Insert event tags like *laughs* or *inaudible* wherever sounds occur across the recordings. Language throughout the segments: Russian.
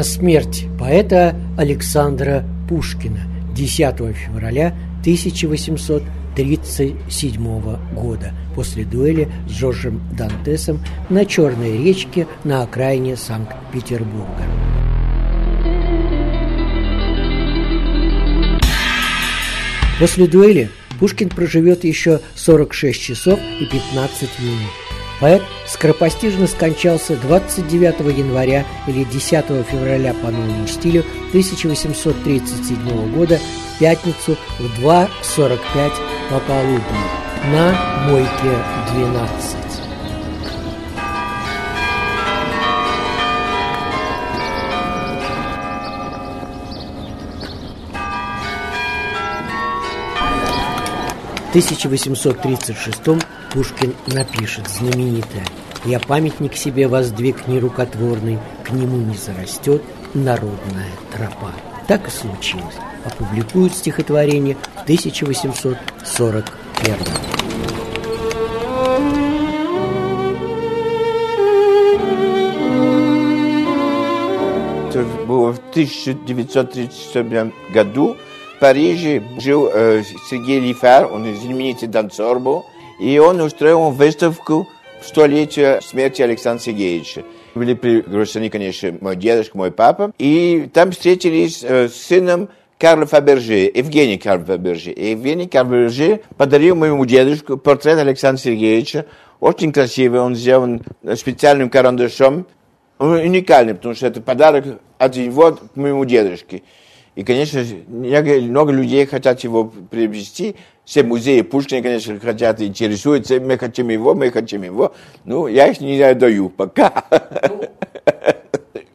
На смерть поэта Александра Пушкина 10 февраля 1837 года после дуэли с Жоржем Дантесом на Черной речке на окраине Санкт-Петербурга. После дуэли Пушкин проживет еще 46 часов и 15 минут. Поэт скоропостижно скончался 29 января или 10 февраля по новому стилю 1837 года в пятницу в 2.45 пополудни на Мойке 12. В 1836 Пушкин напишет знаменитое «Я памятник себе воздвиг нерукотворный, к нему не зарастет народная тропа». Так и случилось. Опубликуют стихотворение в 1841 Это было в 1937 году. В Париже жил э, Сергей Лифар, он знаменитый танцор был, и он устроил выставку в столетие смерти Александра Сергеевича. Были приглашены, конечно, мой дедушка, мой папа, и там встретились э, с сыном Карла Фаберже, Евгений Карл Фаберже. И Евгений Карл Фаберже подарил моему дедушке портрет Александра Сергеевича, очень красивый, он сделан специальным карандашом, он уникальный, потому что это подарок от него к моему дедушке. И, конечно, много людей хотят его приобрести. Все музеи Пушкина, конечно, хотят, интересуются. Мы хотим его, мы хотим его. Ну, я их не даю пока.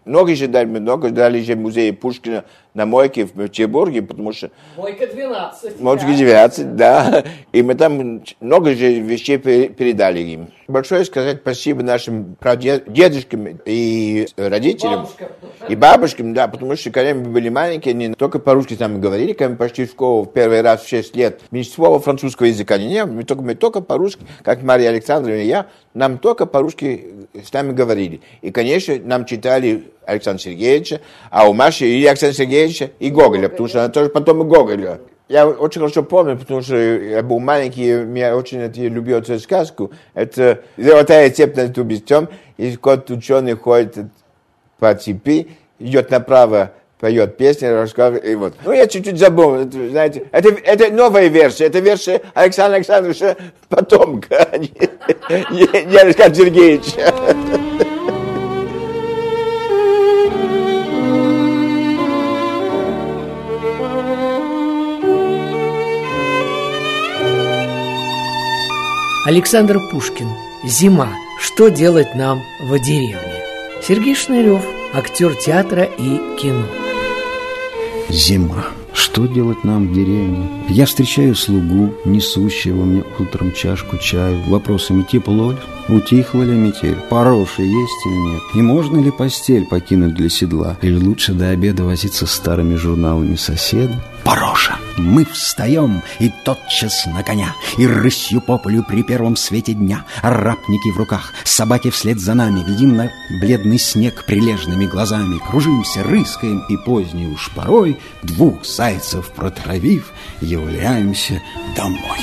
Много же дали, много дали же музеи Пушкина на Мойке в Петербурге, потому что... Мойка 12. Мойка 12, да. И мы там много же вещей передали им. Большое сказать спасибо нашим дедушкам и родителям. Бабушкам. И бабушкам, да, потому что когда мы были маленькие, они только по-русски с нами говорили, когда мы пошли в школу в первый раз в 6 лет, ни слова французского языка не было, мы только, мы только по-русски, как Мария Александровна и я, нам только по-русски с нами говорили. И, конечно, нам читали Александра Сергеевича, а у Маши и Александра Сергеевича, и Гоголя, потому что она тоже потом и Гоголя. Я очень хорошо помню, потому что я был маленький, я очень это, любил эту сказку. Это «Золотая цепь над убийством», и кот ученый ходит по цепи, идет направо, поет песни, рассказывает, и вот. Ну, я чуть-чуть забыл, это, знаете, это, это новая версия, это версия Александра Александровича потомка, *laughs* не Александра Сергеевича. Александр Пушкин. Зима. Что делать нам в деревне? Сергей Шнырев, актер театра и кино. Зима. Что делать нам в деревне? Я встречаю слугу, несущего мне утром чашку чаю, вопросами тепло ли, утихла ли метель, пороши есть или нет, и можно ли постель покинуть для седла, или лучше до обеда возиться старыми журналами соседа. Пороша. Мы встаем, и тотчас на коня, И рысью по полю при первом свете дня, Арапники в руках, собаки вслед за нами, Глядим на бледный снег прилежными глазами, Кружимся, рыскаем, и поздней уж порой, Двух зайцев протравив, являемся домой.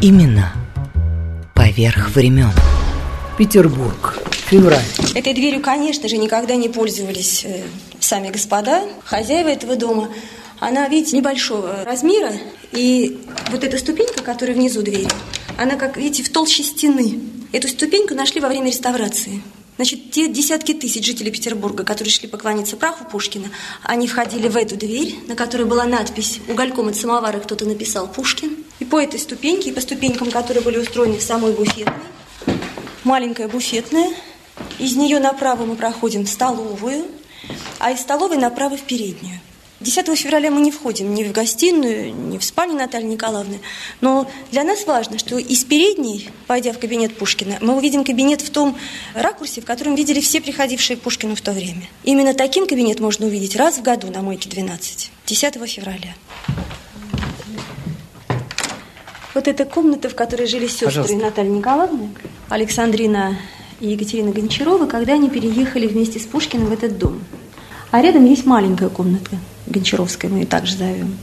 Имена поверх времен. Петербург. Февраль. Этой дверью, конечно же, никогда не пользовались э, сами господа, хозяева этого дома. Она, видите, небольшого размера, и вот эта ступенька, которая внизу двери, она, как видите, в толще стены. Эту ступеньку нашли во время реставрации. Значит, те десятки тысяч жителей Петербурга, которые шли поклониться праху Пушкина, они входили в эту дверь, на которой была надпись «Угольком от самовара кто-то написал Пушкин». И по этой ступеньке, и по ступенькам, которые были устроены в самой буфетной, маленькая буфетная, из нее направо мы проходим в столовую, а из столовой направо в переднюю. 10 февраля мы не входим ни в гостиную, ни в спальню Натальи Николаевны. Но для нас важно, что из передней, пойдя в кабинет Пушкина, мы увидим кабинет в том ракурсе, в котором видели все приходившие к Пушкину в то время. Именно таким кабинет можно увидеть раз в году на Мойке 12, 10 февраля. Вот эта комната, в которой жили сестры Пожалуйста. Натальи Николаевны, Александрина и Екатерина Гончарова, когда они переехали вместе с Пушкиным в этот дом. А рядом есть маленькая комнатка, Гончаровская мы ее также зовем.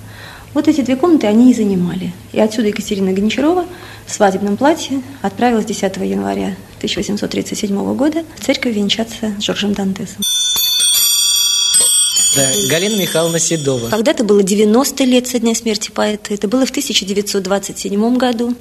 Вот эти две комнаты они и занимали. И отсюда Екатерина Гончарова в свадебном платье отправилась 10 января 1837 года в церковь венчаться с Жоржем Дантесом. Да, Галина Михайловна Седова. Когда-то было 90 лет со дня смерти поэта. Это было в 1927 году.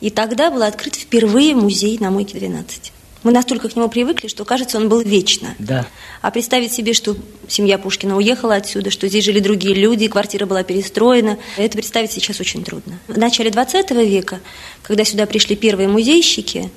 И тогда был открыт впервые музей на Мойке 12. Мы настолько к нему привыкли, что кажется, он был вечно. Да. А представить себе, что семья Пушкина уехала отсюда, что здесь жили другие люди, квартира была перестроена, это представить сейчас очень трудно. В начале 20 века, когда сюда пришли первые музейщики,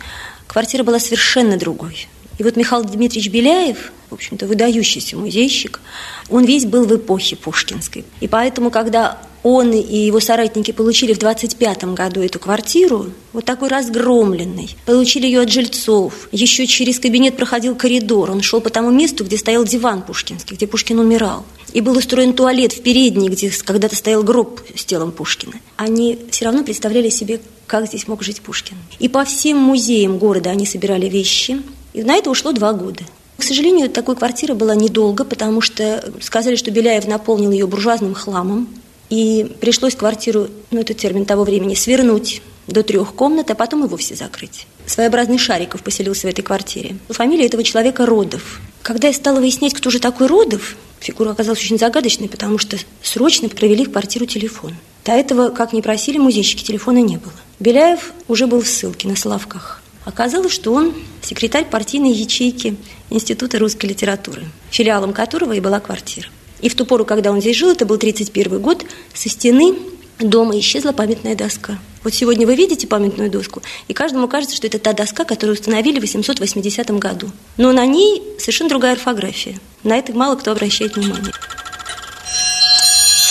квартира была совершенно другой. И вот Михаил Дмитриевич Беляев, в общем-то, выдающийся музейщик, он весь был в эпохе пушкинской. И поэтому, когда он и его соратники получили в 25 году эту квартиру, вот такой разгромленный. Получили ее от жильцов. Еще через кабинет проходил коридор. Он шел по тому месту, где стоял диван пушкинский, где Пушкин умирал. И был устроен туалет в передней, где когда-то стоял гроб с телом Пушкина. Они все равно представляли себе, как здесь мог жить Пушкин. И по всем музеям города они собирали вещи. И на это ушло два года. К сожалению, такой квартира была недолго, потому что сказали, что Беляев наполнил ее буржуазным хламом. И пришлось квартиру, ну это термин того времени, свернуть до трех комнат, а потом и вовсе закрыть. Своеобразный Шариков поселился в этой квартире. Фамилия этого человека Родов. Когда я стала выяснять, кто же такой Родов, фигура оказалась очень загадочной, потому что срочно провели в квартиру телефон. До этого, как ни просили музейщики, телефона не было. Беляев уже был в ссылке на Соловках. Оказалось, что он секретарь партийной ячейки Института русской литературы, филиалом которого и была квартира. И в ту пору, когда он здесь жил, это был 31 год, со стены дома исчезла памятная доска. Вот сегодня вы видите памятную доску, и каждому кажется, что это та доска, которую установили в 880 году. Но на ней совершенно другая орфография. На это мало кто обращает внимание.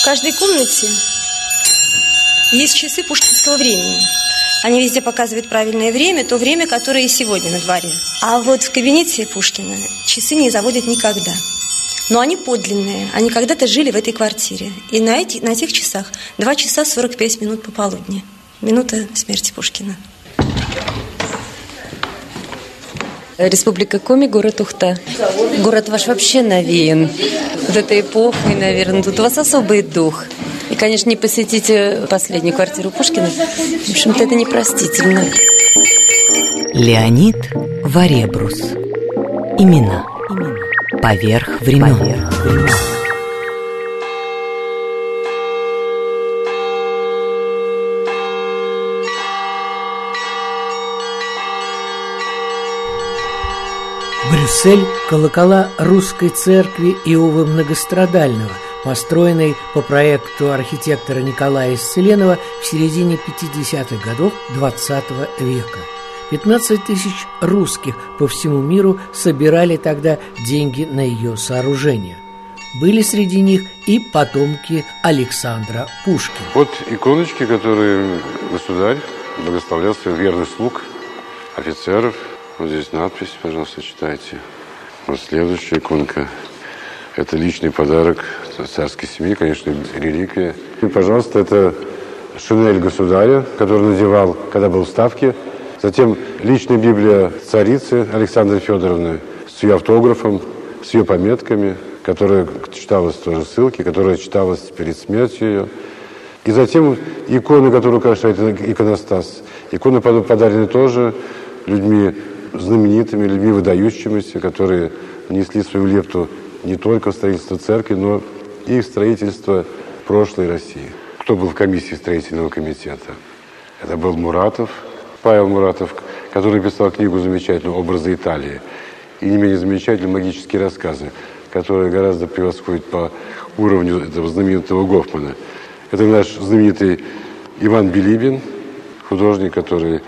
В каждой комнате есть часы пушкинского времени. Они везде показывают правильное время, то время, которое и сегодня на дворе. А вот в кабинете Пушкина часы не заводят никогда. Но они подлинные. Они когда-то жили в этой квартире. И на, эти, на этих часах 2 часа 45 минут пополудни. Минута смерти Пушкина. Республика Коми, город Ухта. Город ваш вообще навеян вот этой эпохой, наверное. Тут у вас особый дух. И, конечно, не посетите последнюю квартиру Пушкина. В общем-то, это непростительно. Леонид Варебрус. Имена. Имена. Поверх времен. Поверх времен. Брюссель – колокола русской церкви Иова Многострадального, построенной по проекту архитектора Николая Исцеленова в середине 50-х годов XX -го века – 15 тысяч русских по всему миру собирали тогда деньги на ее сооружение. Были среди них и потомки Александра Пушкина. Вот иконочки, которые государь благословлял своих верных слуг, офицеров. Вот здесь надпись, пожалуйста, читайте. Вот следующая иконка. Это личный подарок царской семьи, конечно, реликвия. И, пожалуйста, это шинель государя, который надевал, когда был в Ставке – Затем личная Библия царицы Александры Федоровны с ее автографом, с ее пометками, которая читалась тоже ссылки, которая читалась перед смертью ее. И затем иконы, которые украшают иконостас. Иконы подарены тоже людьми знаменитыми, людьми выдающимися, которые внесли свою лепту не только строительство церкви, но и строительство прошлой России. Кто был в комиссии строительного комитета? Это был Муратов, Павел Муратов, который написал книгу замечательную «Образы Италии». и не менее замечательные магические рассказы, которые гораздо превосходят по уровню этого знаменитого Гофмана. Это наш знаменитый Иван Билибин, художник, который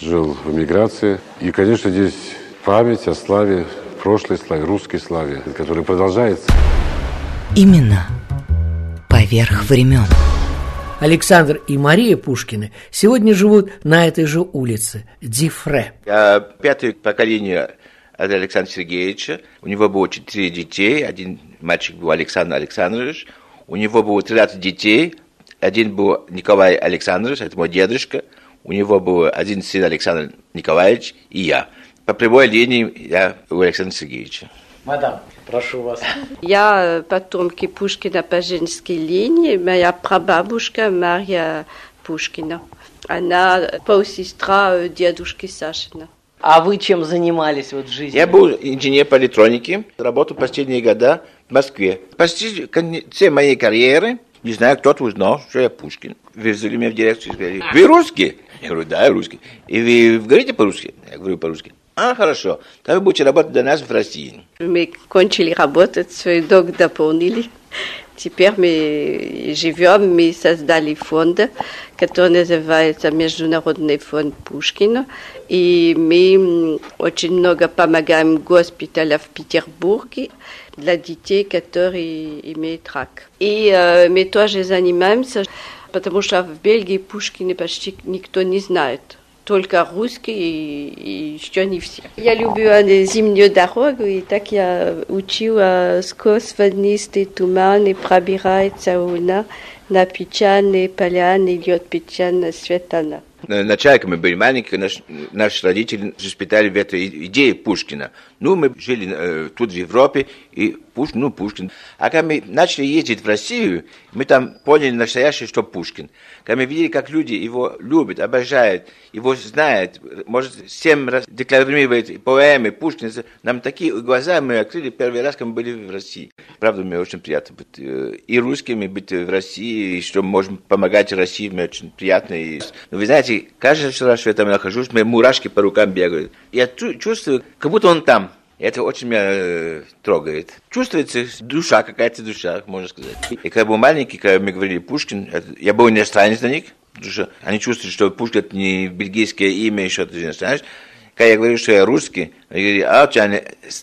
жил в эмиграции. И, конечно, здесь память о славе, прошлой славе, русской славе, которая продолжается. Именно поверх времен. Александр и Мария Пушкины сегодня живут на этой же улице, Дифре. Я пятое поколение от Александра Сергеевича. У него было четыре детей. Один мальчик был Александр Александрович. У него было 13 детей. Один был Николай Александрович, это мой дедушка. У него был один сын Александр Николаевич и я. По прямой линии я у Александра Сергеевича. Мадам, прошу вас. Я потомки Пушкина по женской линии. Моя прабабушка Марья Пушкина. Она полсестра дедушки Сашина. А вы чем занимались вот в жизни? Я был инженер по электронике, работал последние года в Москве. Почти в конце моей карьеры, не знаю, кто-то узнал, что я Пушкин. Вы взяли меня в дирекцию и сказали, вы русский? Я говорю, да, я русский. И вы говорите по-русски? Я говорю по-русски. А, хорошо. Тогда вы будете работать для нас в России. Мы кончили работать, свой долг дополнили. Теперь мы живем, мы создали фонд, который называется Международный фонд Пушкина. И мы очень много помогаем госпиталям в Петербурге для детей, которые имеют рак. И э, мы тоже занимаемся, потому что в Бельгии Пушкина почти никто не знает только русский и, и еще не все. Я люблю зимнюю дорогу, и так я учила сквозь воднистый туман и пробирается луна на печальные поляны, идет печально светана. Когда мы были маленькие, наш, наши родители воспитали в этой идее Пушкина. Ну, мы жили э, тут в Европе, и Пушкин, ну, Пушкин. А когда мы начали ездить в Россию, мы там поняли настоящее, что Пушкин. Когда мы видели, как люди его любят, обожают, его знают, может, семь раз декларирует поэмы Пушкина, нам такие глаза мы открыли первый раз, когда мы были в России. Правда, мне очень приятно быть э, и русскими, быть в России, и что можем помогать России, мне очень приятно. И, но вы знаете, каждый раз, что я там нахожусь, мне мурашки по рукам бегают. Я чувствую, как будто он там. Это очень меня э, трогает. Чувствуется душа, какая-то душа, можно сказать. И когда был маленький, когда мы говорили Пушкин, это, я был иностранец для них, потому что они чувствуют, что Пушкин это не бельгийское имя, еще ты иностранец. Когда я говорю, что я русский, они говорят, а, tu,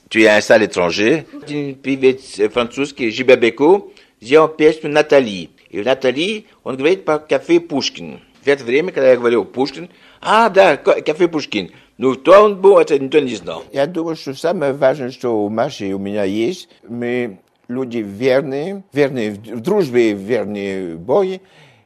tu es un. Один певец французский, Жибабеку, сделал песню «Натали». И в «Натали» он говорит по кафе Пушкин. Это время, когда я говорил Пушкин, а, да, кафе Пушкин. Ну, кто он был, это никто не знал. Я думаю, что самое важное, что у Маши у меня есть, мы люди верные, верные в дружбе, верные в Боге,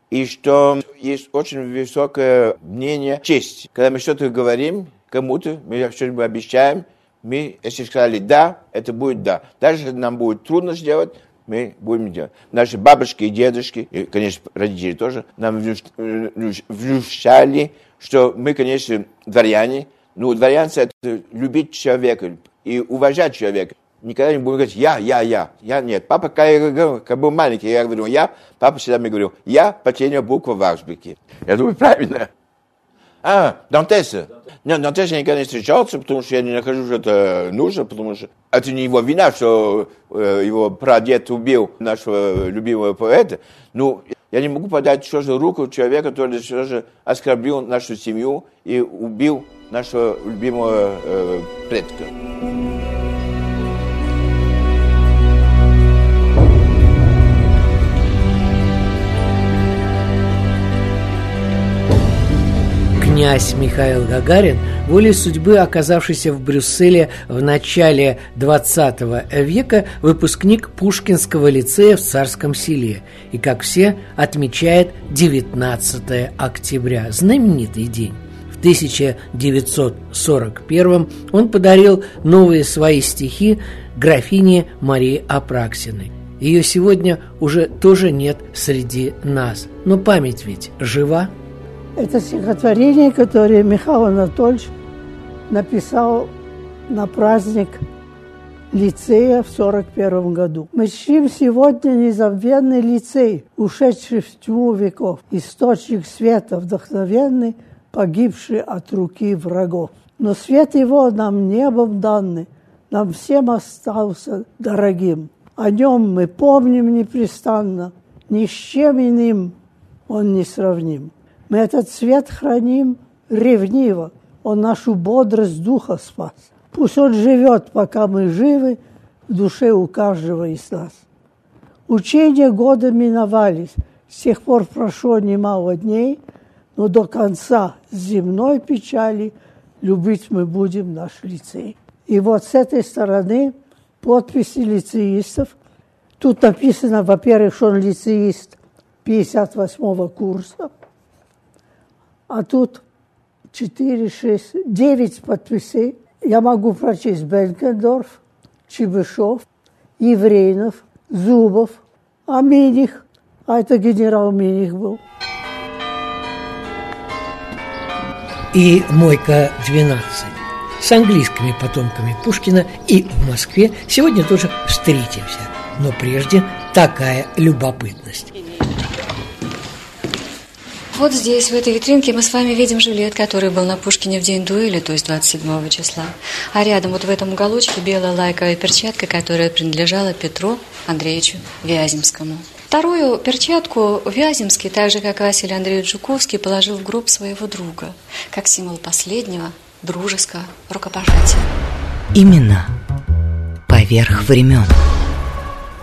и что есть очень высокое мнение чести. Когда мы что-то говорим кому-то, мы что-нибудь обещаем, мы, если сказали «да», это будет «да». Даже если нам будет трудно сделать, мы будем делать. Наши бабушки и дедушки, и, конечно, родители тоже, нам внушали, что мы, конечно, дворяне, ну, дворянство – это любить человека и уважать человека. Никогда не буду говорить «я, я, я». Я нет. Папа, когда я когда был маленький, я говорил «я», папа всегда мне говорил «я» – последняя буква в азбуке. Я думаю, правильно. А, Дантеса. Нет, Дантеса я никогда не встречался, потому что я не нахожу, что это нужно, потому что это не его вина, что э, его прадед убил нашего любимого поэта. Ну, я не могу подать что же руку человека, который что же оскорбил нашу семью и убил нашего любимого э, предка. Князь Михаил Гагарин, волей судьбы оказавшийся в Брюсселе в начале 20 века, выпускник Пушкинского лицея в Царском селе и, как все, отмечает 19 октября, знаменитый день. 1941 он подарил новые свои стихи графине Марии Апраксиной. Ее сегодня уже тоже нет среди нас, но память ведь жива. Это стихотворение, которое Михаил Анатольевич написал на праздник лицея в 1941 году. Мы чтим сегодня незабвенный лицей, ушедший в тьму веков, источник света, вдохновенный – погибший от руки врагов. Но свет его нам небом данный, нам всем остался дорогим. О нем мы помним непрестанно, ни с чем иным он не сравним. Мы этот цвет храним ревниво, он нашу бодрость духа спас. Пусть он живет, пока мы живы, в душе у каждого из нас. Учения года миновались, с тех пор прошло немало дней, но до конца земной печали любить мы будем наш лицей. И вот с этой стороны подписи лицеистов. Тут написано, во-первых, что он лицеист 58-го курса, а тут 4, 6, 9 подписей. Я могу прочесть Бенкендорф, Чебышев, Еврейнов, Зубов, а Миних, а это генерал Миних был. И Мойка 12 с английскими потомками Пушкина и в Москве сегодня тоже встретимся. Но прежде такая любопытность. Вот здесь, в этой витринке, мы с вами видим жилет, который был на Пушкине в день дуэли, то есть 27 числа. А рядом, вот в этом уголочке, белая лайковая перчатка, которая принадлежала Петру Андреевичу Вяземскому. Вторую перчатку Вяземский, так же, как Василий Андреевич Жуковский, положил в гроб своего друга, как символ последнего дружеского рукопожатия. Именно поверх времен.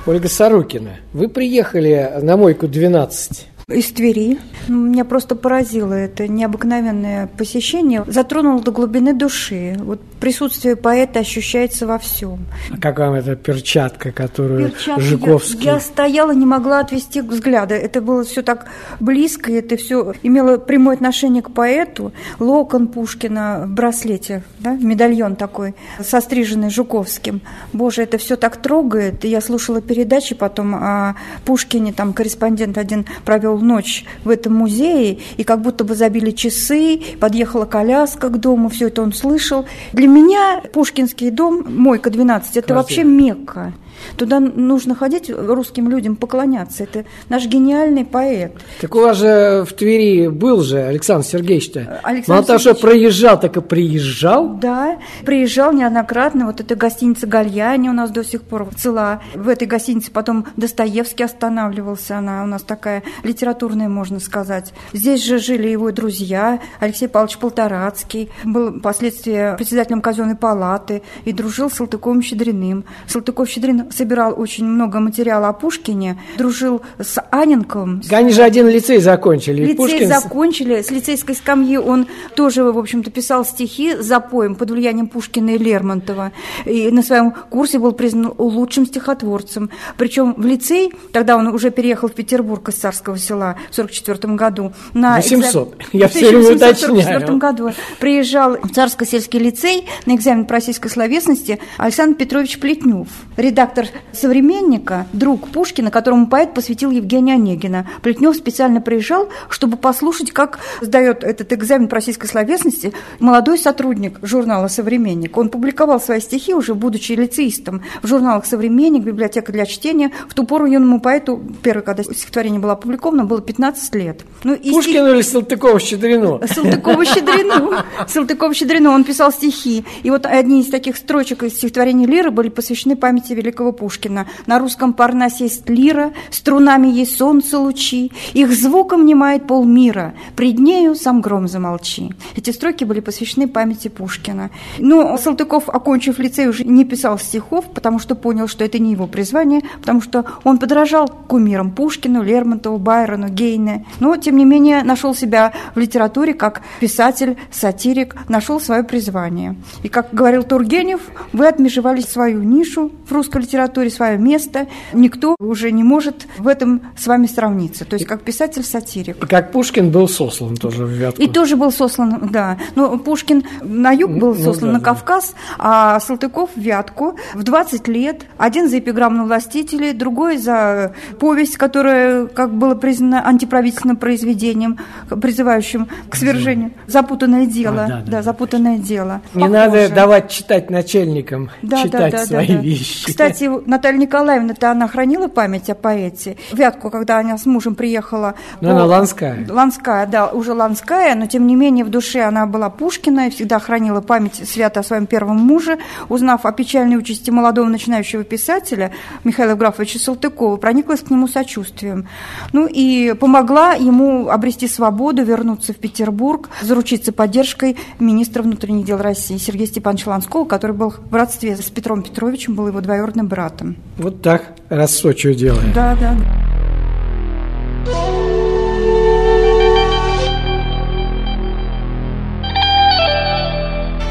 Ольга Сорокина, вы приехали на мойку 12 из Твери. Меня просто поразило это необыкновенное посещение. Затронуло до глубины души. Вот присутствие поэта ощущается во всем. А как вам эта перчатка, которую перчатка, Жуковский... Я, я стояла, не могла отвести взгляда. Это было все так близко, это все имело прямое отношение к поэту. Локон Пушкина в браслете, да, медальон такой, состриженный Жуковским. Боже, это все так трогает. Я слушала передачи потом о Пушкине, там корреспондент один провел ночь в этом музее, и как будто бы забили часы, подъехала коляска к дому, все это он слышал. Для меня Пушкинский дом, Мойка 12, это Квартира. вообще Мекка. Туда нужно ходить русским людям поклоняться. Это наш гениальный поэт. Так у вас же в Твери был же Александр Сергеевич-то. Александр Мало того, что проезжал, так и приезжал. Да, приезжал неоднократно. Вот эта гостиница Гальяни у нас до сих пор цела. В этой гостинице потом Достоевский останавливался. Она у нас такая литературная, можно сказать. Здесь же жили его друзья. Алексей Павлович Полторацкий. Был впоследствии председателем казенной палаты и дружил с Салтыковым-Щедриным. Салтыков-Щедрин собирал очень много материала о Пушкине, дружил с Аненковым. Они же один лицей закончили. Лицей Пушкин... закончили. С лицейской скамьи он тоже, в общем-то, писал стихи за поем под влиянием Пушкина и Лермонтова. И на своем курсе был признан лучшим стихотворцем. Причем в лицей, тогда он уже переехал в Петербург из Царского села в 1944 году. На 800. Экзамен... Я все время уточняю. В году приезжал в Царско-сельский лицей на экзамен по российской словесности Александр Петрович Плетнев, редактор редактор «Современника», друг Пушкина, которому поэт посвятил Евгения Онегина. Плетнев специально приезжал, чтобы послушать, как сдает этот экзамен по российской словесности молодой сотрудник журнала «Современник». Он публиковал свои стихи, уже будучи лицеистом, в журналах «Современник», «Библиотека для чтения». В ту пору юному поэту, первое, когда стихотворение было опубликовано, было 15 лет. Ну, и Пушкину стих... или Салтыкову-Щедрину? Салтыкову-Щедрину. Салтыков-Щедрину. Он писал стихи. И вот одни из таких строчек из стихотворений Лиры были посвящены памяти великого Римского Пушкина. На русском Парнасе есть лира, струнами есть солнце лучи, их звуком немает полмира, пред нею сам гром замолчи. Эти строки были посвящены памяти Пушкина. Но Салтыков, окончив лицей, уже не писал стихов, потому что понял, что это не его призвание, потому что он подражал кумирам Пушкину, Лермонтову, Байрону, Гейне. Но, тем не менее, нашел себя в литературе как писатель, сатирик, нашел свое призвание. И, как говорил Тургенев, вы отмежевали свою нишу в русской литературе, литературе свое место. Никто уже не может в этом с вами сравниться. То есть как писатель-сатирик. Как Пушкин был сослан тоже в Вятку. И тоже был сослан, да. Но Пушкин на юг был ну сослан ну, да, на Кавказ, да. а Салтыков в Вятку в 20 лет. Один за эпиграмму властителей, другой за повесть, которая, как было признано, антиправительственным произведением, призывающим к свержению. Запутанное дело. А, да, да, да, запутанное дело. Не Похоже. надо давать читать начальникам, да, читать да, да, свои да, да. вещи. Кстати, кстати, Наталья Николаевна-то она хранила память о поэте. Вятку, когда она с мужем приехала... Ну, по... она Ланская. Ланская, да, уже Ланская, но тем не менее в душе она была Пушкина и всегда хранила память свято о своем первом муже. Узнав о печальной участи молодого начинающего писателя Михаила Графовича Салтыкова, прониклась к нему сочувствием. Ну и помогла ему обрести свободу, вернуться в Петербург, заручиться поддержкой министра внутренних дел России Сергея Степановича Ланского, который был в родстве с Петром Петровичем, был его двоюродным братом. Вот так рассочию делаем. Да, да.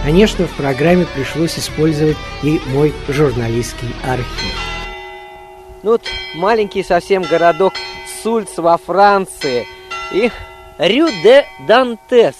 Конечно, в программе пришлось использовать и мой журналистский архив. Ну вот маленький совсем городок Сульц во Франции и Рю-де-Дантес.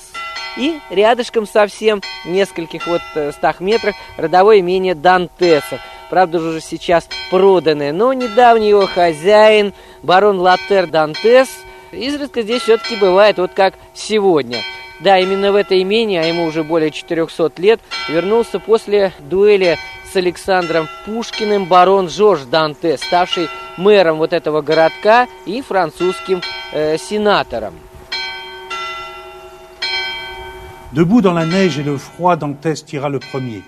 И рядышком совсем, в нескольких вот э, стах метрах, родовое имение Дантесов. Правда, уже сейчас проданное, но недавний его хозяин, барон Латер Дантес, изредка здесь все-таки бывает, вот как сегодня. Да, именно в это имение, а ему уже более 400 лет, вернулся после дуэли с Александром Пушкиным барон Жорж Данте, ставший мэром вот этого городка и французским э, сенатором. Debout dans la neige et le froid, Dantès tira le premier.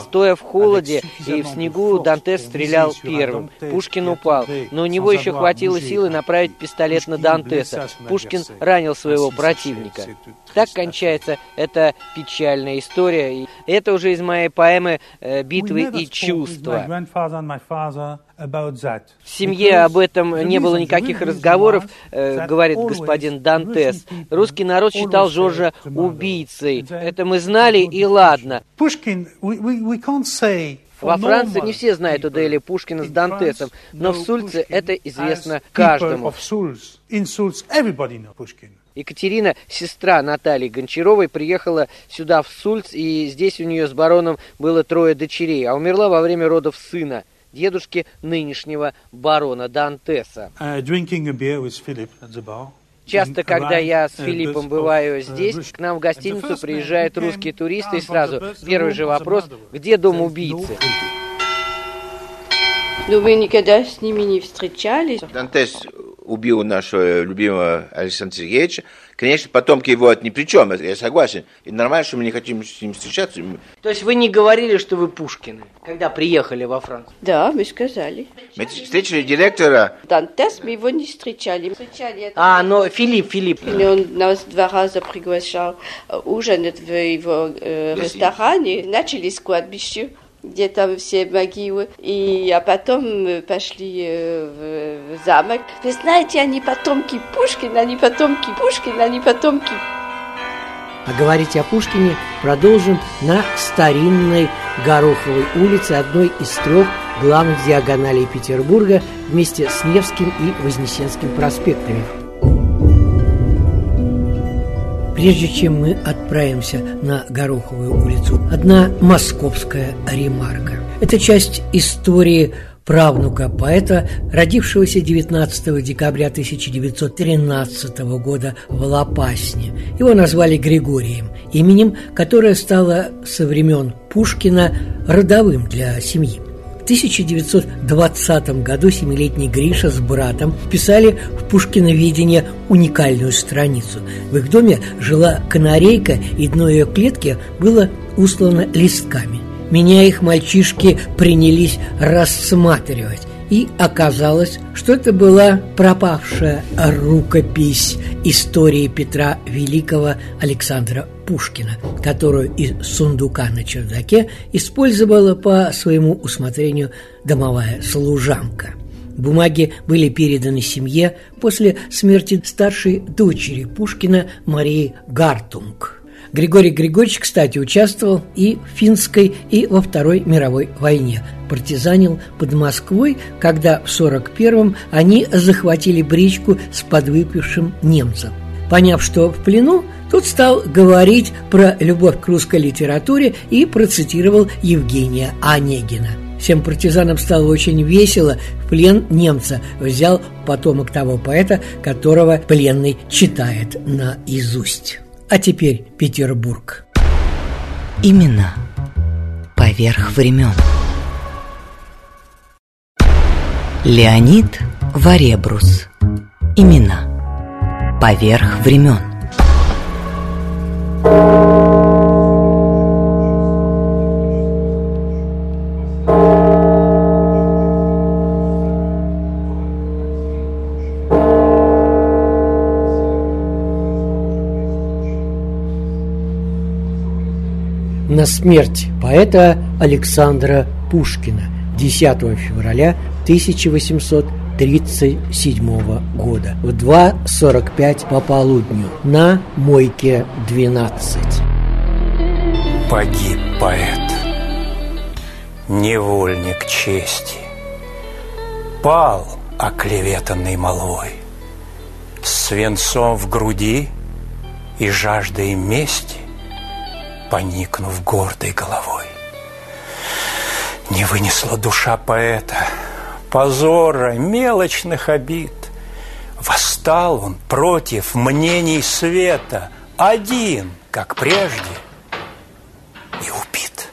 Стоя в холоде и в снегу, Дантес стрелял первым. Пушкин упал, но у него еще хватило силы направить пистолет на Дантеса. Пушкин ранил своего противника. Так кончается эта печальная история. Это уже из моей поэмы э, «Битвы и чувства». В семье об этом не было никаких разговоров, э, говорит господин Дантес. Русский народ считал Жоржа убийцей. Это мы знали, и ладно. Во Франции не все знают о дуэли Пушкина с Дантесом, но в Сульце это известно каждому. Екатерина, сестра Натальи Гончаровой, приехала сюда в Сульц, и здесь у нее с бароном было трое дочерей, а умерла во время родов сына дедушки нынешнего барона Дантеса. Uh, Часто, когда я с uh, Филиппом бываю uh, здесь, к нам в гостиницу приезжают русские туристы, и сразу первый же вопрос, где дом убийцы? Ну, вы никогда с ними не встречались? Дантес убил нашего любимого Александра Сергеевича. Конечно, потомки его от ни при чем, я согласен. И нормально, что мы не хотим с ним встречаться. То есть вы не говорили, что вы Пушкины, когда приехали во Францию? Да, мы сказали. Мы встретили директора. Дантес, мы его не встречали. встречали а, но Филипп, Филипп. И он нас два раза приглашал ужинать в его э, ресторане. Начали с кладбища где там все могилы. И, а потом мы пошли э, в, в замок. Вы знаете, они потомки Пушкина, они потомки Пушкина, они потомки... А говорить о Пушкине продолжим на старинной Гороховой улице, одной из трех главных диагоналей Петербурга, вместе с Невским и Вознесенским проспектами. Прежде чем мы отправимся на Гороховую улицу, одна московская ремарка. Это часть истории правнука поэта, родившегося 19 декабря 1913 года в Лопасне. Его назвали Григорием, именем, которое стало со времен Пушкина родовым для семьи. 1920 году семилетний Гриша с братом писали в Пушкиноведение уникальную страницу. В их доме жила канарейка, и дно ее клетки было услано листками. Меня их мальчишки принялись рассматривать и оказалось, что это была пропавшая рукопись истории Петра Великого Александра Пушкина, которую из сундука на чердаке использовала по своему усмотрению домовая служанка. Бумаги были переданы семье после смерти старшей дочери Пушкина Марии Гартунг – Григорий Григорьевич, кстати, участвовал и в финской, и во Второй мировой войне. Партизанил под Москвой, когда в 41-м они захватили бричку с подвыпившим немцем. Поняв, что в плену, тот стал говорить про любовь к русской литературе и процитировал Евгения Онегина. Всем партизанам стало очень весело. В плен немца взял потомок того поэта, которого пленный читает наизусть. А теперь Петербург. Именно поверх времен. Леонид Варебрус. Имена. Поверх времен. На смерть поэта Александра Пушкина 10 февраля 1837 года. В 2.45 по полудню. На Мойке 12. Погиб поэт, невольник чести, Пал оклеветанный молвой, Свинцом в груди и жаждой мести, Поникнув гордой головой. Не вынесла душа поэта позора, мелочных обид. Восстал он против мнений света, один, как прежде, и убит.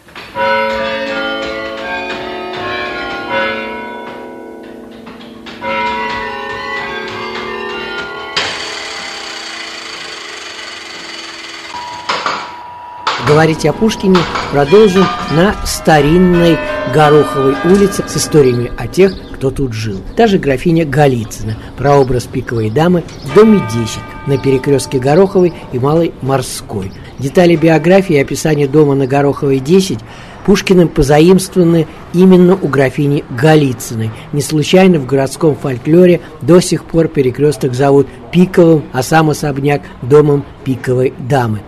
Говорить о Пушкине продолжим на старинной Гороховой улице с историями о тех, кто тут жил. Та же графиня Голицына, прообраз пиковой дамы в доме 10 на перекрестке Гороховой и Малой Морской. Детали биографии и описания дома на Гороховой 10 Пушкиным позаимствованы именно у графини Голицыной. Не случайно в городском фольклоре до сих пор перекресток зовут Пиковым, а сам особняк – домом пиковой дамы.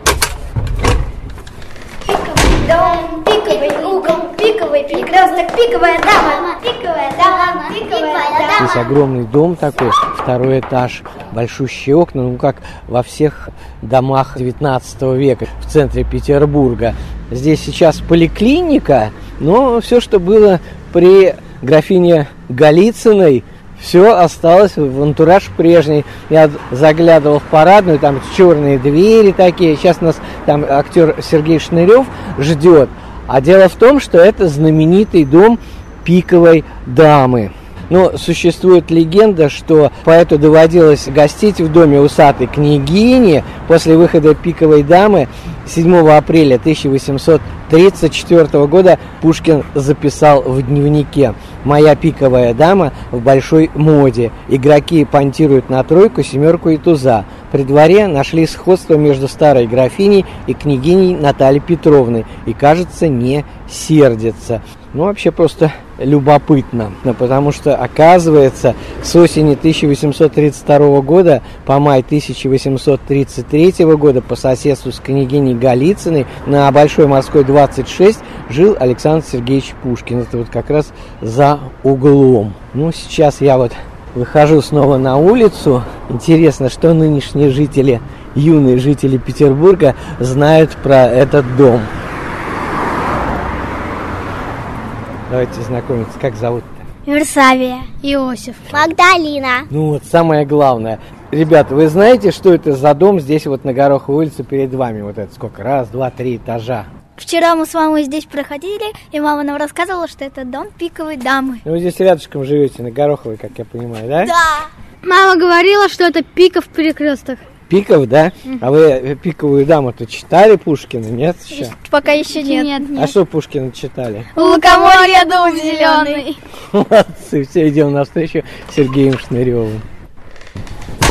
Дом, пиковый угол, пиковый перекресток, пиковая дама, пиковая дама, пиковая дама. Здесь огромный дом такой, второй этаж, большущие окна, ну как во всех домах 19 века в центре Петербурга. Здесь сейчас поликлиника, но все, что было при графине Голицыной, все осталось в антураж прежний. Я заглядывал в парадную, там черные двери такие. Сейчас нас там актер Сергей Шнырев ждет. А дело в том, что это знаменитый дом пиковой дамы. Но существует легенда, что поэту доводилось гостить в доме усатой княгини после выхода «Пиковой дамы» 7 апреля 1834 года Пушкин записал в дневнике «Моя пиковая дама в большой моде. Игроки понтируют на тройку, семерку и туза. При дворе нашли сходство между старой графиней и княгиней Натальей Петровной и, кажется, не сердятся». Ну, вообще просто любопытно, потому что, оказывается, с осени 1832 года по май 1833 года по соседству с княгиней Голицыной на Большой морской 26 жил Александр Сергеевич Пушкин. Это вот как раз за углом. Ну, сейчас я вот выхожу снова на улицу. Интересно, что нынешние жители, юные жители Петербурга знают про этот дом. Давайте знакомиться. Как зовут-то? Версавия. Иосиф. Магдалина. Ну вот самое главное. Ребята, вы знаете, что это за дом здесь вот на Гороховой улице перед вами? Вот это сколько? Раз, два, три этажа. Вчера мы с мамой здесь проходили, и мама нам рассказывала, что это дом пиковой дамы. Ну, вы здесь рядышком живете, на Гороховой, как я понимаю, да? Да. Мама говорила, что это пиков перекресток. Пиков, да? А вы пиковую даму-то читали Пушкина, нет еще? Пока еще нет. нет, А что Пушкина читали? Лукоморье дом зеленый. *laughs* Молодцы, все, идем навстречу Сергеем Шныревым.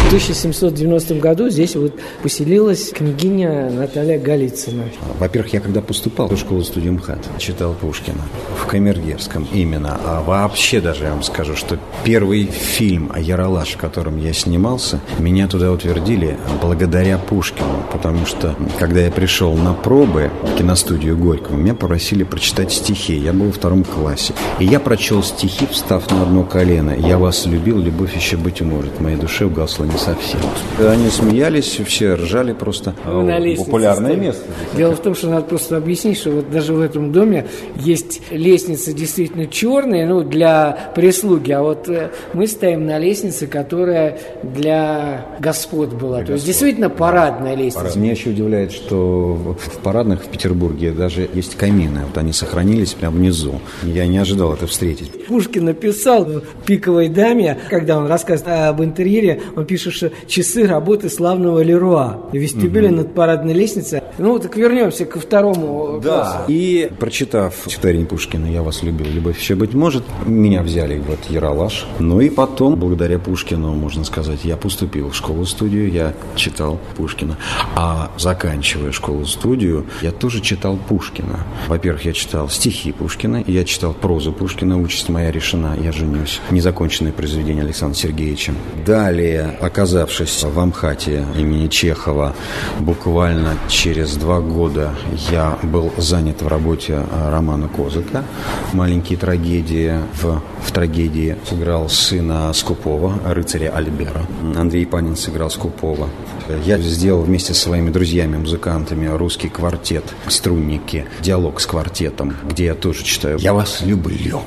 В 1790 году здесь вот поселилась княгиня Наталья Голицына. Во-первых, я когда поступал в школу студию МХАТ, читал Пушкина в Камергерском именно. А вообще даже я вам скажу, что первый фильм о Яралаш, в котором я снимался, меня туда утвердили благодаря Пушкину. Потому что, когда я пришел на пробы в киностудию Горького, меня попросили прочитать стихи. Я был во втором классе. И я прочел стихи, встав на одно колено. «Я вас любил, любовь еще быть может. В моей душе угасла не совсем. Они смеялись, все ржали просто. На лестнице Популярное место. Дело в том, что надо просто объяснить, что вот даже в этом доме есть лестница действительно черная, ну, для прислуги, а вот э, мы стоим на лестнице, которая для господ была. То есть действительно парадная лестница. Меня еще удивляет, что в парадных в Петербурге даже есть камины. Вот они сохранились прямо внизу. Я не ожидал это встретить. Пушкин написал в «Пиковой даме», когда он рассказывает об интерьере, он пишет, что часы работы славного Леруа. В вестибюле над парадной лестницей. Ну, так вернемся ко второму классу. И прочитав стихотворение Пушкина «Я вас любил, любовь еще быть может», меня взяли в этот Яралаш. Ну и потом, благодаря Пушкину, можно сказать, я поступил в школу-студию, я читал Пушкина. А заканчивая школу-студию, я тоже читал Пушкина. Во-первых, я читал стихи Пушкина, я читал прозу Пушкина «Участь моя решена, я женюсь». Незаконченное произведение Александра Сергеевича. Далее, оказавшись в Амхате имени Чехова, буквально через два года я был занят в работе а, романа Козыка «Маленькие трагедии». В, в трагедии сыграл сына Скупова, рыцаря Альбера. Андрей Панин сыграл Скупова. Я сделал вместе со своими друзьями-музыкантами русский квартет «Струнники», диалог с квартетом, где я тоже читаю «Я вас люблю».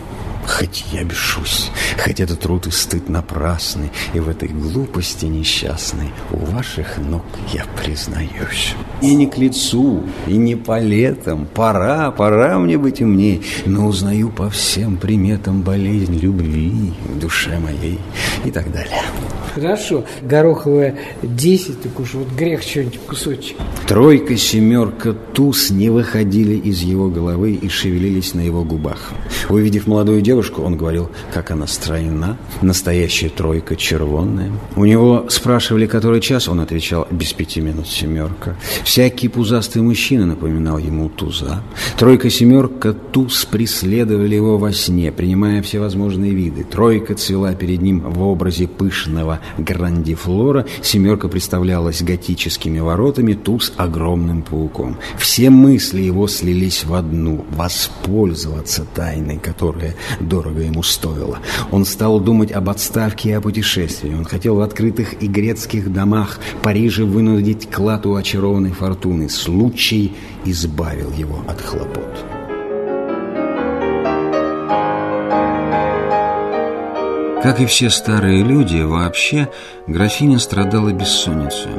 Хоть я бешусь, хоть этот труд и стыд напрасный, И в этой глупости несчастной У ваших ног я признаюсь. И не к лицу, и не по летам, Пора, пора мне быть умней, Но узнаю по всем приметам Болезнь любви в душе моей и так далее. Хорошо. Гороховая 10, так уж вот грех что-нибудь кусочек. Тройка, семерка, туз не выходили из его головы и шевелились на его губах. Увидев молодую девушку, он говорил, как она стройна, настоящая тройка червонная. У него спрашивали, который час, он отвечал, без пяти минут семерка. Всякий пузастый мужчина напоминал ему туза. Тройка, семерка, туз преследовали его во сне, принимая всевозможные виды. Тройка цвела перед ним в образе пышного грандифлора, семерка представлялась готическими воротами, туз огромным пауком. Все мысли его слились в одну – воспользоваться тайной, которая дорого ему стоила. Он стал думать об отставке и о путешествии. Он хотел в открытых и грецких домах Парижа вынудить клад у очарованной фортуны. Случай избавил его от хлопот. Как и все старые люди, вообще графиня страдала бессонницей.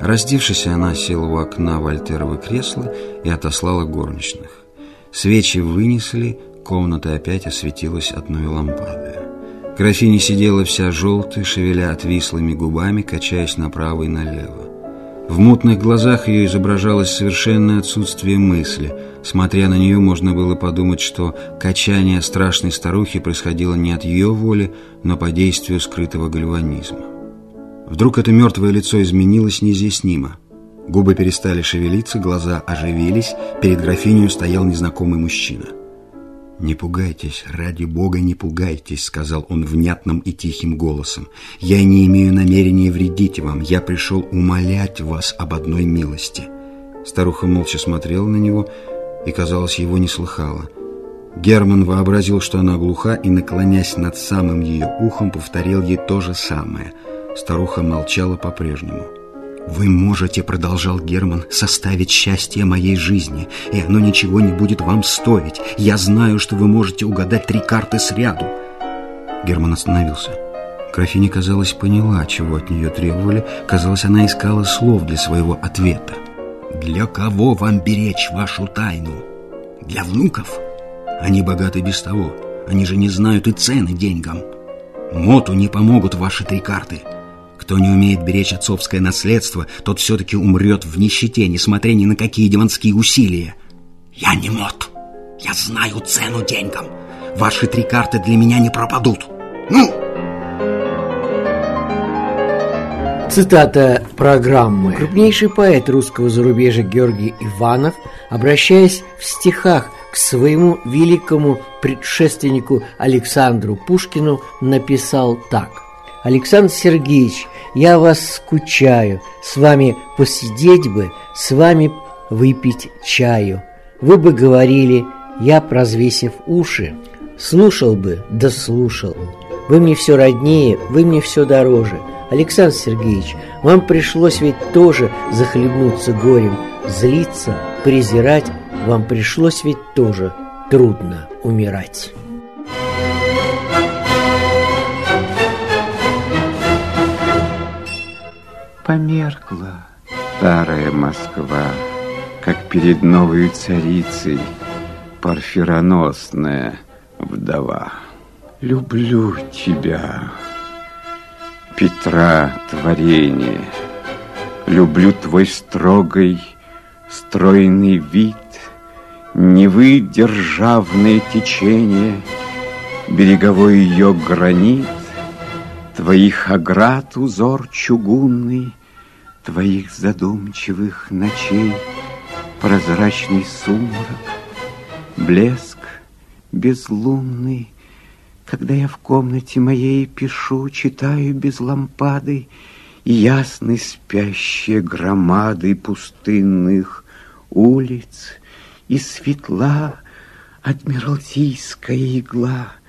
Раздевшись, она села у окна вольтеровы кресла и отослала горничных. Свечи вынесли, комната опять осветилась одной лампадой. Графиня сидела вся желтая, шевеля отвислыми губами, качаясь направо и налево. В мутных глазах ее изображалось совершенное отсутствие мысли. Смотря на нее, можно было подумать, что качание страшной старухи происходило не от ее воли, но по действию скрытого гальванизма. Вдруг это мертвое лицо изменилось неизъяснимо. Губы перестали шевелиться, глаза оживились, перед графинью стоял незнакомый мужчина. «Не пугайтесь, ради Бога, не пугайтесь», — сказал он внятным и тихим голосом. «Я не имею намерения вредить вам, я пришел умолять вас об одной милости». Старуха молча смотрела на него и, казалось, его не слыхала. Герман вообразил, что она глуха, и, наклонясь над самым ее ухом, повторил ей то же самое. Старуха молчала по-прежнему. «Вы можете, — продолжал Герман, — составить счастье моей жизни, и оно ничего не будет вам стоить. Я знаю, что вы можете угадать три карты сряду». Герман остановился. Графиня, казалось, поняла, чего от нее требовали. Казалось, она искала слов для своего ответа. «Для кого вам беречь вашу тайну? Для внуков? Они богаты без того. Они же не знают и цены деньгам. Моту не помогут ваши три карты». Кто не умеет беречь отцовское наследство, тот все-таки умрет в нищете, несмотря ни на какие демонские усилия. Я не мод. Я знаю цену деньгам. Ваши три карты для меня не пропадут. Ну! Цитата программы. Крупнейший поэт русского зарубежья Георгий Иванов, обращаясь в стихах к своему великому предшественнику Александру Пушкину, написал так. Александр Сергеевич, я вас скучаю, с вами посидеть бы, с вами выпить чаю. Вы бы говорили, я, прозвесив уши, слушал бы, да слушал. Вы мне все роднее, вы мне все дороже – Александр Сергеевич, вам пришлось ведь тоже захлебнуться горем, злиться, презирать, вам пришлось ведь тоже трудно умирать. Померкла старая Москва, как перед новой царицей парфироносная вдова. Люблю тебя, Петра творение, люблю твой строгой, стройный вид, Невы державное течение, береговой ее гранит, Твоих оград узор чугунный, Твоих задумчивых ночей Прозрачный сумрак, блеск безлунный, Когда я в комнате моей пишу, Читаю без лампады ясны спящие громады Пустынных улиц, И светла адмиралтейская игла —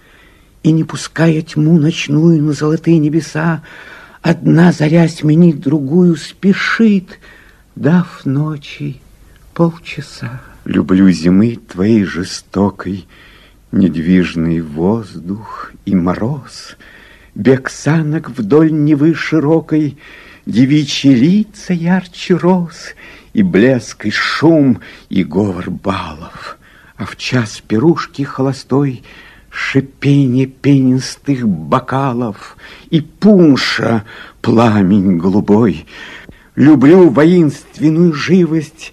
и не пуская тьму ночную на золотые небеса, Одна заря сменить другую спешит, Дав ночи полчаса. Люблю зимы твоей жестокой, Недвижный воздух и мороз, Бег санок вдоль Невы широкой, Девичьи лица ярче роз, И блеск, и шум, и говор балов. А в час пирушки холостой — шипение пенистых бокалов и пунша пламень голубой. Люблю воинственную живость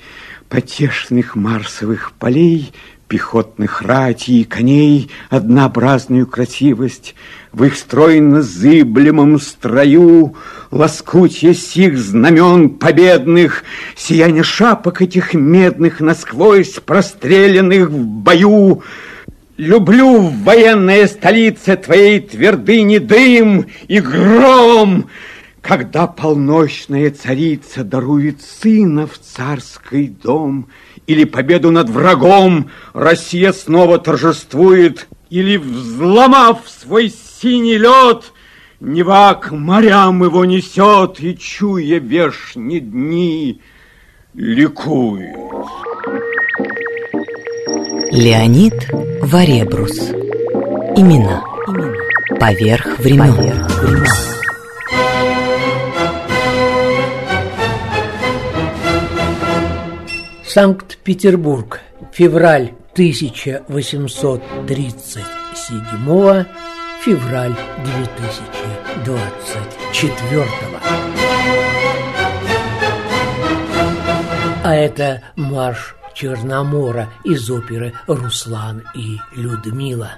потешных марсовых полей, пехотных ратей и коней, однообразную красивость, в их стройно-зыблемом строю лоскутья сих знамен победных, сияние шапок этих медных насквозь простреленных в бою, Люблю в военной столице твоей твердыни дым и гром, когда полночная царица дарует сына в царский дом, или победу над врагом Россия снова торжествует, или, взломав свой синий лед, Нева к морям его несет, и, чуя вешние дни, ликует. Леонид Варебрус. Имена. Поверх времен. Поверх времен. Санкт-Петербург. Февраль 1837 февраль 2024 А это марш Черномора из оперы «Руслан и Людмила».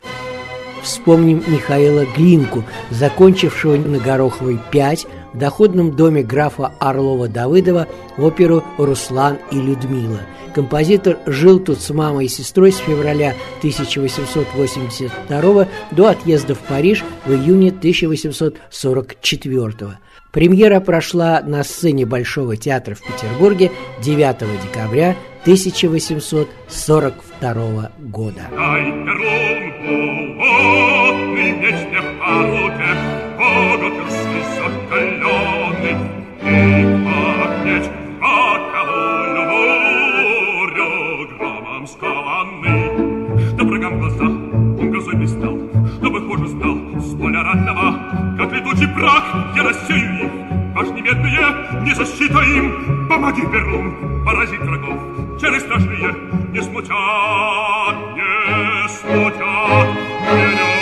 Вспомним Михаила Глинку, закончившего на Гороховой 5 в доходном доме графа Орлова-Давыдова оперу «Руслан и Людмила». Композитор жил тут с мамой и сестрой с февраля 1882 до отъезда в Париж в июне 1844 Премьера прошла на сцене Большого театра в Петербурге 9 декабря 1842 года. как летучий прах, я рассею их. Ваш немедные, не защита им, помоги, Перун, поразить врагов. Чары страшные не смутят, не смутят меня.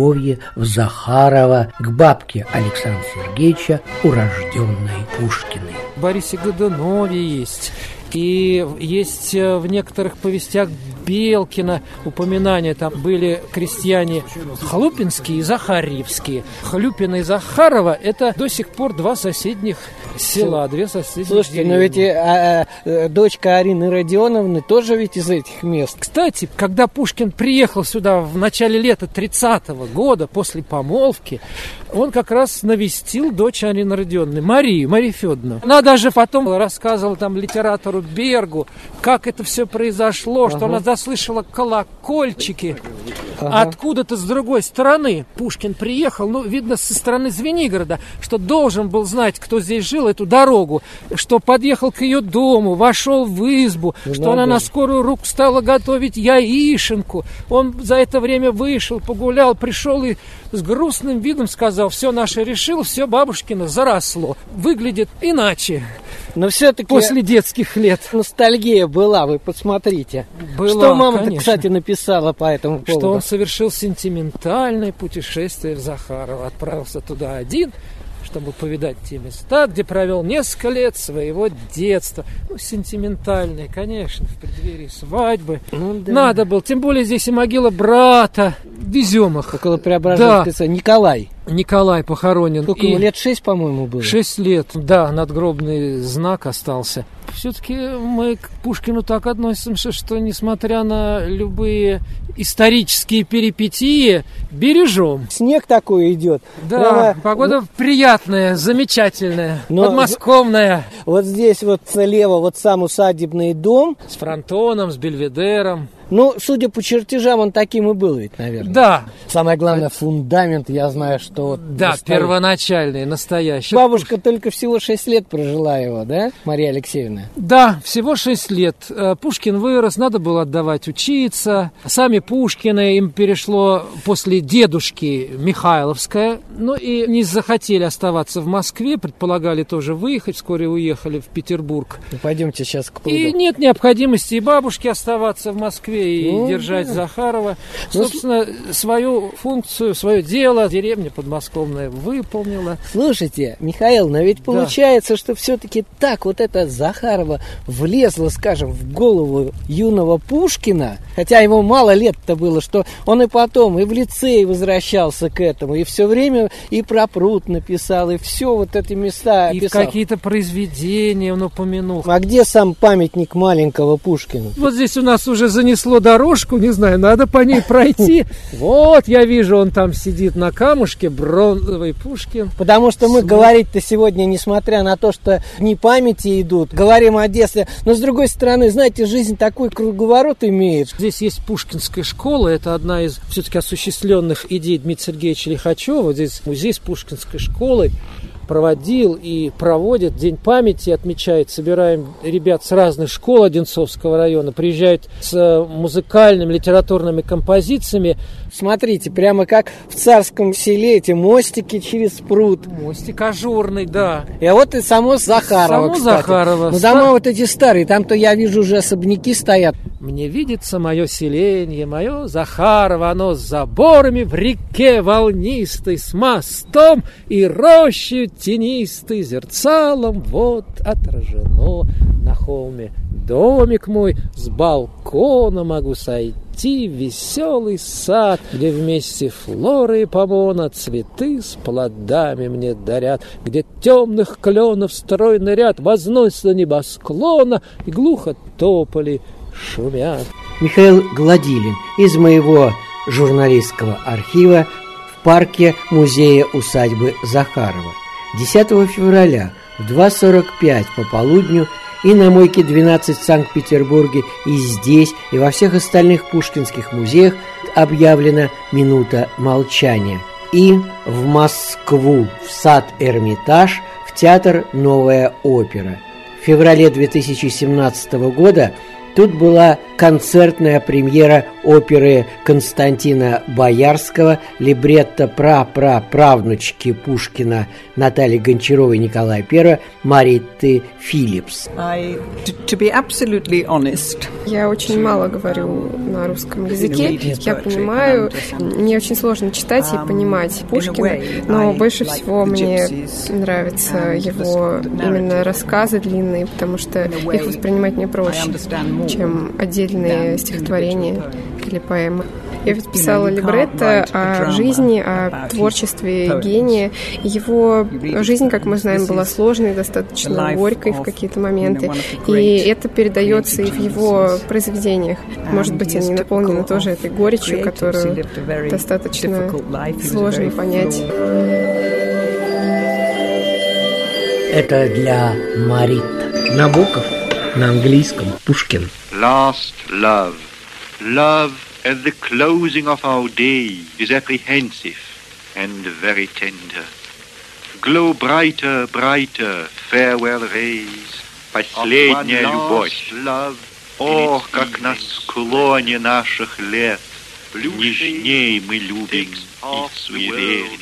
Подмосковье, в Захарово, к бабке Александра Сергеевича, урожденной Пушкиной. Борисе Годунове есть. И есть э, в некоторых повестях Белкина упоминания. Там были крестьяне Хлупинские и Захарьевские. Хлюпина и Захарова – это до сих пор два соседних села, две соседних Слушайте, но деревни. ведь и, а, а, э, дочка Арины Родионовны тоже ведь из этих мест. Кстати, когда Пушкин приехал сюда в начале лета 30-го года, после помолвки, он как раз навестил дочь Арины Родионовны, Марию, Марию Федоровну. Она даже потом рассказывала там литератору Бергу, как это все произошло, что Ага. она заслышала колокольчики. Ага. Откуда-то с другой стороны Пушкин приехал, ну, видно, со стороны Звенигорода, что должен был знать, кто здесь жил, эту дорогу, что подъехал к ее дому, вошел в избу, Ну, что она надо на же. скорую руку стала готовить яишенку. Он за это время вышел, погулял, пришел и с грустным видом сказал, все наше решил, все бабушкино заросло. Выглядит иначе. Но все-таки После детских лет. ностальгия была, вы посмотрите. Была, Что конечно. кстати, написала по этому поводу? Что он совершил сентиментальное путешествие в Захарова. Отправился туда один, чтобы повидать те места, где провел несколько лет своего детства. Ну, сентиментальное, конечно, в преддверии свадьбы. Ну да. Надо было. Тем более здесь и могила брата в Изюмах. Около Преображенской Да. Николай. Николай похоронен. Сколько И ему лет? Шесть, по-моему, было. Шесть лет, да, надгробный знак остался. Все-таки мы к Пушкину так относимся, что несмотря на любые исторические перипетии, бережем. Снег такой идет. Да, Прямо погода приятная, замечательная, Но- подмосковная. Вот здесь вот слева вот сам усадебный дом. С фронтоном, с бельведером. Ну, судя по чертежам, он таким и был ведь, наверное. Да, Самое главное, фундамент, я знаю, что... да, достоин. первоначальный, настоящий. Бабушка только всего 6 лет прожила его, да, Мария Алексеевна? Да, всего шесть лет. Э, Пушкин вырос, надо было отдавать учиться. Сами Пушкины им перешло после дедушки Михайловская. Ну и не захотели оставаться в Москве, предполагали тоже выехать, вскоре уехали в Петербург. Ну, пойдемте сейчас к пруду. И нет необходимости и бабушке оставаться в Москве, и Ну, держать да. Захарова. Ну, Собственно, свою функцию, свое дело деревня подмосковная выполнила. Слушайте, Михаил, но ведь получается, что все-таки так вот это Захарова влезло, скажем, в голову юного Пушкина, хотя ему мало лет-то было, что он и потом и в лицей возвращался к этому, и все время и про пруд написал, и все вот эти места И описал. какие-то произведения он упомянул. А где сам памятник маленького Пушкину? Вот здесь у нас уже занесло дорожку, не знаю, надо по ней пройти. *laughs* Вот, я вижу, он там сидит на камушке, бронзовый Пушкин. Потому что мы говорить-то сегодня, несмотря на то, что дни памяти идут, говорим о детстве, но с другой стороны, знаете, жизнь такой круговорот имеет. Здесь есть Пушкинская школа, это одна из все-таки осуществленных идей Дмитрия Сергеевича Лихачева. Здесь музей с Пушкинской школой проводил и проводит. День памяти, отмечает, собираем ребят с разных школ Одинцовского района, приезжают с э, музыкальными, литературными композициями. Смотрите, прямо как в царском селе эти мостики через пруд. Мостик ажурный, да. И вот и само Захарова, Само кстати. Захарова. Ну, дома вот эти старые, там-то я вижу уже особняки стоят. Мне видится мое селение, мое Захарово, оно с заборами в реке волнистой, с мостом и рощей тенистой, зерцалом вот отражено на холме. Домик мой с балкона могу сойти в веселый сад, где вместе флора и помона цветы с плодами мне дарят, где темных кленов стройный ряд возносится небосклона и глухо тополи шумят. Михаил Гладилин из моего журналистского архива в парке музея усадьбы Захарова. 10 февраля в 2.45 по полудню и на Мойке 12 в Санкт-Петербурге, и здесь, и во всех остальных пушкинских музеях объявлена минута молчания. И в Москву, в сад Эрмитаж, в театр «Новая опера». В феврале 2017 года Тут была концертная премьера оперы Константина Боярского, либретто пра-пра-правнучки Пушкина Натальи Гончаровой Николая I, Мариты Филлипс. I, to be absolutely honest, я очень мало говорю на русском языке. Я понимаю, мне очень сложно читать и понимать Пушкина, но больше всего мне нравятся его именно рассказы длинные, потому что их воспринимать мне проще чем отдельные стихотворения или поэмы. Я ведь писала либретто о жизни, о творчестве гения. Его жизнь, как мы знаем, была сложной, достаточно горькой в какие-то моменты. И это передается и в его произведениях. Может быть, они наполнены тоже этой горечью, которую достаточно сложно понять. Это для Марит. Набоков на английском Пушкин. Last love. Love at the closing of our day is apprehensive and very tender. Glow brighter, brighter, farewell rays. Последняя любовь. О, как на склоне наших лет Нежней мы любим и суеверим.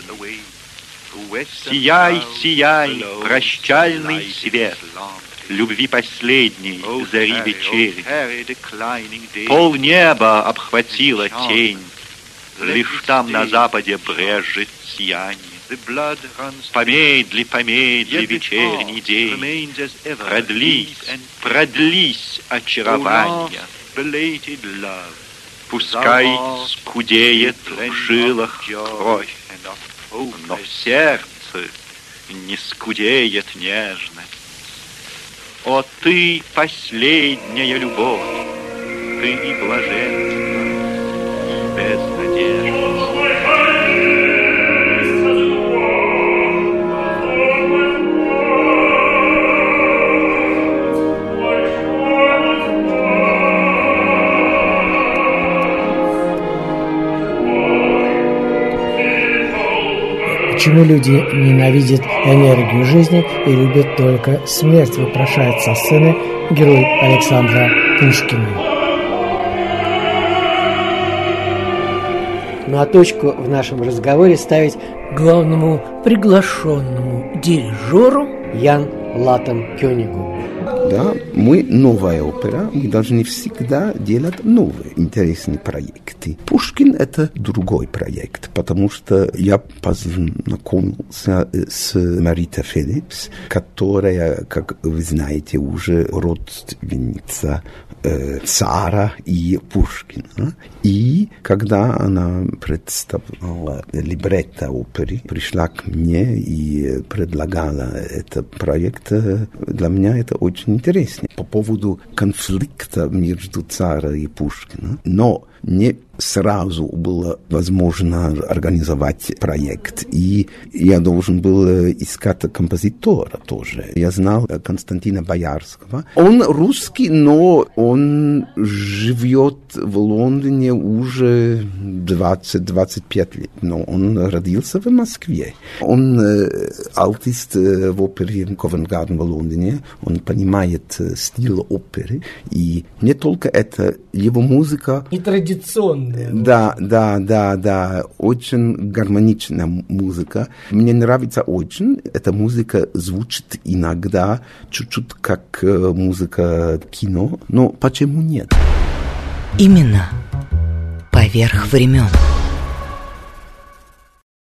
Сияй, сияй, прощальный свет, любви последней, зари вечери. Пол неба обхватила тень, лишь там на западе брежет сияние. Помедли, помедли вечерний день, продлись, продлись очарование. Пускай скудеет в жилах кровь, но в сердце не скудеет нежность. О, ты последняя любовь, ты и блаженство, и безнадежда. Почему люди ненавидят энергию жизни и любят только смерть, вопрошает со сцены герой Александра Пушкина. Ну а точку в нашем разговоре ставить главному приглашенному дирижеру Ян Латом Кёнигу. Да, мы новая опера, мы должны всегда делать новые интересные проекты. Пушкин – это другой проект, потому что я познакомился с Маритой Фелипс, которая, как вы знаете, уже родственница э, цара и Пушкина. И когда она представляла либретто оперы, пришла к мне и предлагала этот проект, для меня это очень интересно. По поводу конфликта между цара и Пушкина. Но не сразу было возможно организовать проект. И я должен был искать композитора тоже. Я знал Константина Боярского. Он русский, но он живет в Лондоне уже 20-25 лет. Но он родился в Москве. Он артист в опере Ковенгарден в Лондоне. Он понимает стиль оперы. И не только это, его музыка... Нетрадиционная. Да, да, да, да. Очень гармоничная музыка. Мне нравится очень. Эта музыка звучит иногда чуть-чуть как музыка кино. Но почему нет? Именно поверх времен.